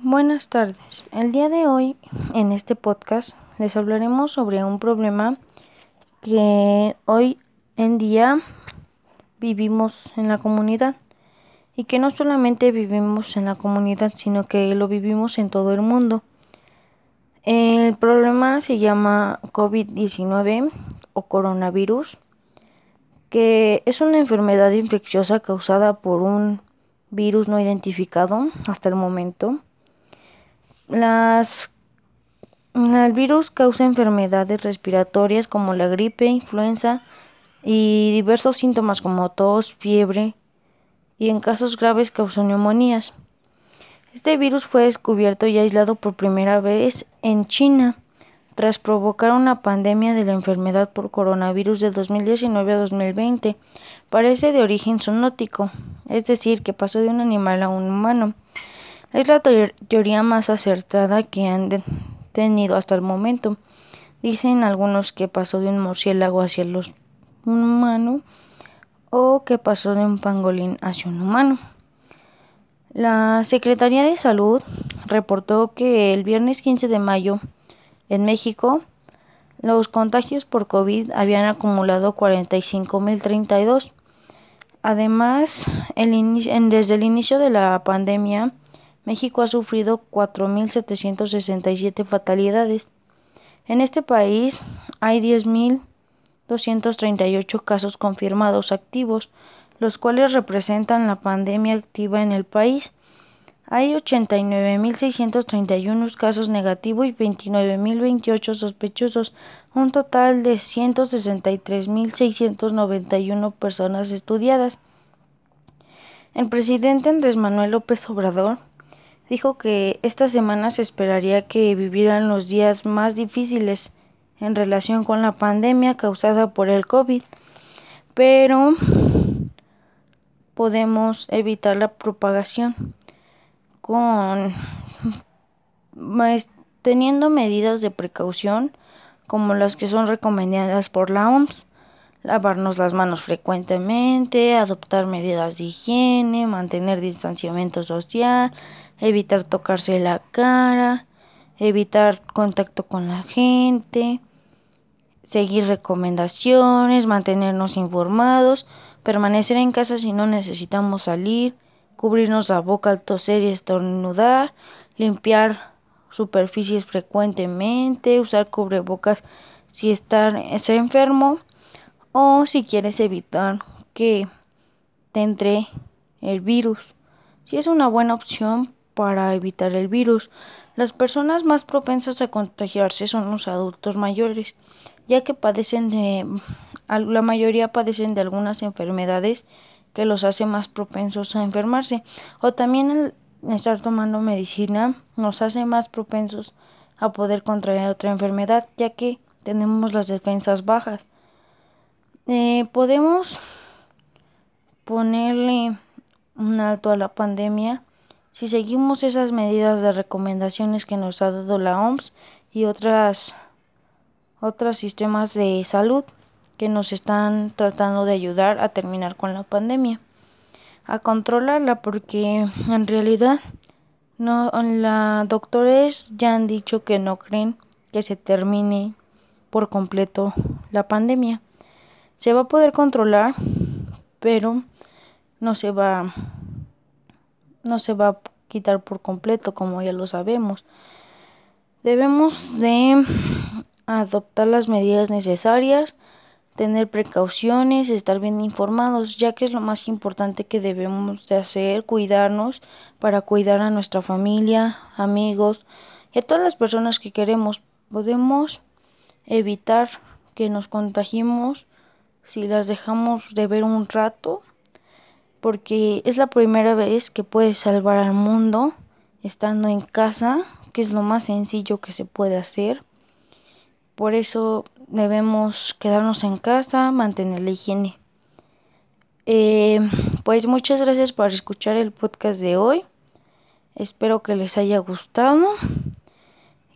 Buenas tardes. El día de hoy, en este podcast, les hablaremos sobre un problema que hoy en día vivimos en la comunidad y que no solamente vivimos en la comunidad, sino que lo vivimos en todo el mundo. El problema se llama COVID-19 o coronavirus, que es una enfermedad infecciosa causada por un virus no identificado hasta el momento las, el virus causa enfermedades respiratorias como la gripe, influenza y diversos síntomas como tos, fiebre y en casos graves causa neumonías. Este virus fue descubierto y aislado por primera vez en China tras provocar una pandemia de la enfermedad por coronavirus de 2019 a 2020. Parece de origen zoonótico, es decir, que pasó de un animal a un humano. Es la teoría más acertada que han tenido hasta el momento. Dicen algunos que pasó de un murciélago hacia un humano o que pasó de un pangolín hacia un humano. La Secretaría de Salud reportó que el viernes 15 de mayo en México los contagios por COVID habían acumulado 45.032. Además, desde el inicio de la pandemia, México ha sufrido 4.767 fatalidades. En este país hay 10.238 casos confirmados activos, los cuales representan la pandemia activa en el país. Hay 89.631 casos negativos y 29.028 sospechosos, un total de 163.691 personas estudiadas. El presidente Andrés Manuel López Obrador dijo que esta semana se esperaría que vivieran los días más difíciles en relación con la pandemia causada por el COVID, pero podemos evitar la propagación con teniendo medidas de precaución como las que son recomendadas por la OMS lavarnos las manos frecuentemente, adoptar medidas de higiene, mantener distanciamiento social, evitar tocarse la cara, evitar contacto con la gente, seguir recomendaciones, mantenernos informados, permanecer en casa si no necesitamos salir, cubrirnos la boca al toser y estornudar, limpiar superficies frecuentemente, usar cubrebocas si está enfermo o si quieres evitar que te entre el virus. Si es una buena opción para evitar el virus. Las personas más propensas a contagiarse son los adultos mayores, ya que padecen de la mayoría padecen de algunas enfermedades que los hace más propensos a enfermarse o también el estar tomando medicina nos hace más propensos a poder contraer otra enfermedad, ya que tenemos las defensas bajas. Eh, podemos ponerle un alto a la pandemia si seguimos esas medidas de recomendaciones que nos ha dado la OMS y otras otros sistemas de salud que nos están tratando de ayudar a terminar con la pandemia, a controlarla porque en realidad no la doctores ya han dicho que no creen que se termine por completo la pandemia. Se va a poder controlar, pero no se va no se va a quitar por completo, como ya lo sabemos. Debemos de adoptar las medidas necesarias, tener precauciones, estar bien informados, ya que es lo más importante que debemos de hacer, cuidarnos para cuidar a nuestra familia, amigos y a todas las personas que queremos. Podemos evitar que nos contagiemos si las dejamos de ver un rato, porque es la primera vez que puedes salvar al mundo estando en casa, que es lo más sencillo que se puede hacer. Por eso debemos quedarnos en casa, mantener la higiene. Eh, pues muchas gracias por escuchar el podcast de hoy. Espero que les haya gustado.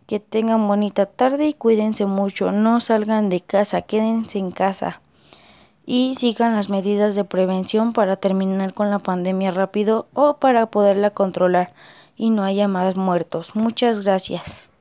Que tengan bonita tarde y cuídense mucho. No salgan de casa, quédense en casa y sigan las medidas de prevención para terminar con la pandemia rápido o para poderla controlar. y no haya más muertos. Muchas gracias.